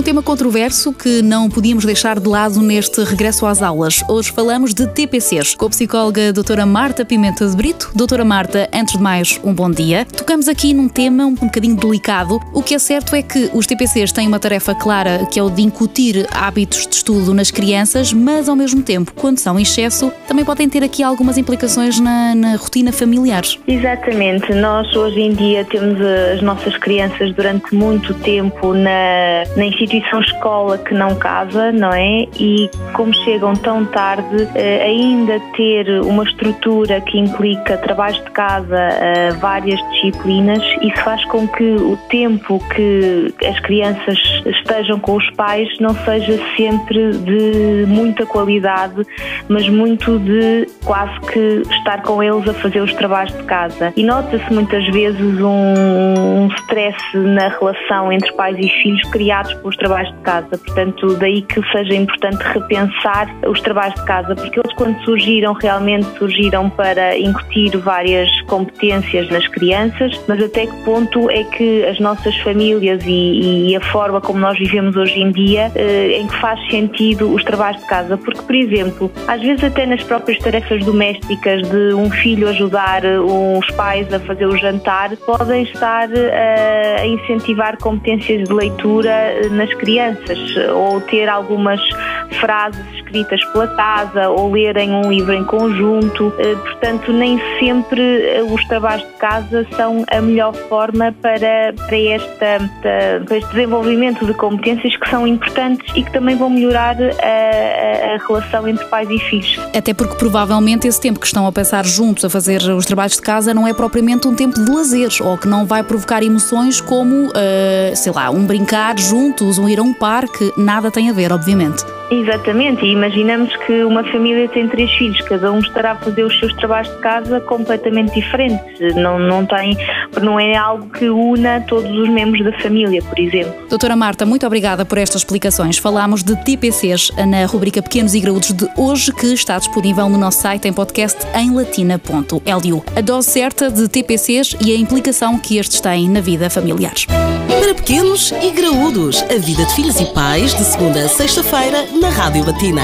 Um tema controverso que não podíamos deixar de lado neste regresso às aulas. Hoje falamos de TPCs com a psicóloga doutora Marta Pimenta de Brito. Doutora Marta, antes de mais, um bom dia. Tocamos aqui num tema um bocadinho delicado. O que é certo é que os TPCs têm uma tarefa clara que é o de incutir hábitos de estudo nas crianças, mas ao mesmo tempo, quando são em excesso, também podem ter aqui algumas implicações na, na rotina familiar. Exatamente. Nós hoje em dia temos as nossas crianças durante muito tempo na, na instituição instituição escola que não casa, não é? E como chegam tão tarde, eh, ainda ter uma estrutura que implica trabalhos de casa, eh, várias disciplinas, isso faz com que o tempo que as crianças estejam com os pais não seja sempre de muita qualidade, mas muito de quase que estar com eles a fazer os trabalhos de casa. E nota-se muitas vezes um, um stress na relação entre pais e filhos criados pelos trabalhos de casa. Portanto, daí que seja importante repensar os trabalhos de casa, porque eles, quando surgiram, realmente surgiram para incutir várias competências nas crianças, mas até que ponto é que as nossas famílias e, e a forma como nós vivemos hoje em dia, eh, em que faz sentido os trabalhos de casa? Porque, por exemplo, às vezes até nas próprias tarefas domésticas de um filho ajudar os pais a fazer o jantar, podem estar eh, a incentivar competências de leitura eh, nas crianças ou ter algumas frases escritas pela casa ou lerem um livro em conjunto. Eh, portanto, nem sempre eh, os trabalhos de casa são a melhor forma para, para, esta, para este desenvolvimento de competências que são importantes e que também vão melhorar a, a relação entre pais e filhos. Até porque provavelmente esse tempo que estão a passar juntos a fazer os trabalhos de casa não é propriamente um tempo de lazer ou que não vai provocar emoções como, uh, sei lá, um brincar juntos, um ir a um parque, nada tem a ver, obviamente. Exatamente, e imaginamos que uma família tem três filhos, cada um estará a fazer os seus trabalhos de casa completamente diferentes. Não, não, tem, não é algo que una todos os membros da família, por exemplo. Doutora Marta, muito obrigada por estas explicações. Falámos de TPCs na rubrica Pequenos e Graúdos de hoje, que está disponível no nosso site em podcast em latina.lu. A dose certa de TPCs e a implicação que estes têm na vida familiar. Para pequenos e graúdos, a vida de filhos e pais, de segunda a sexta-feira, na Rádio Latina.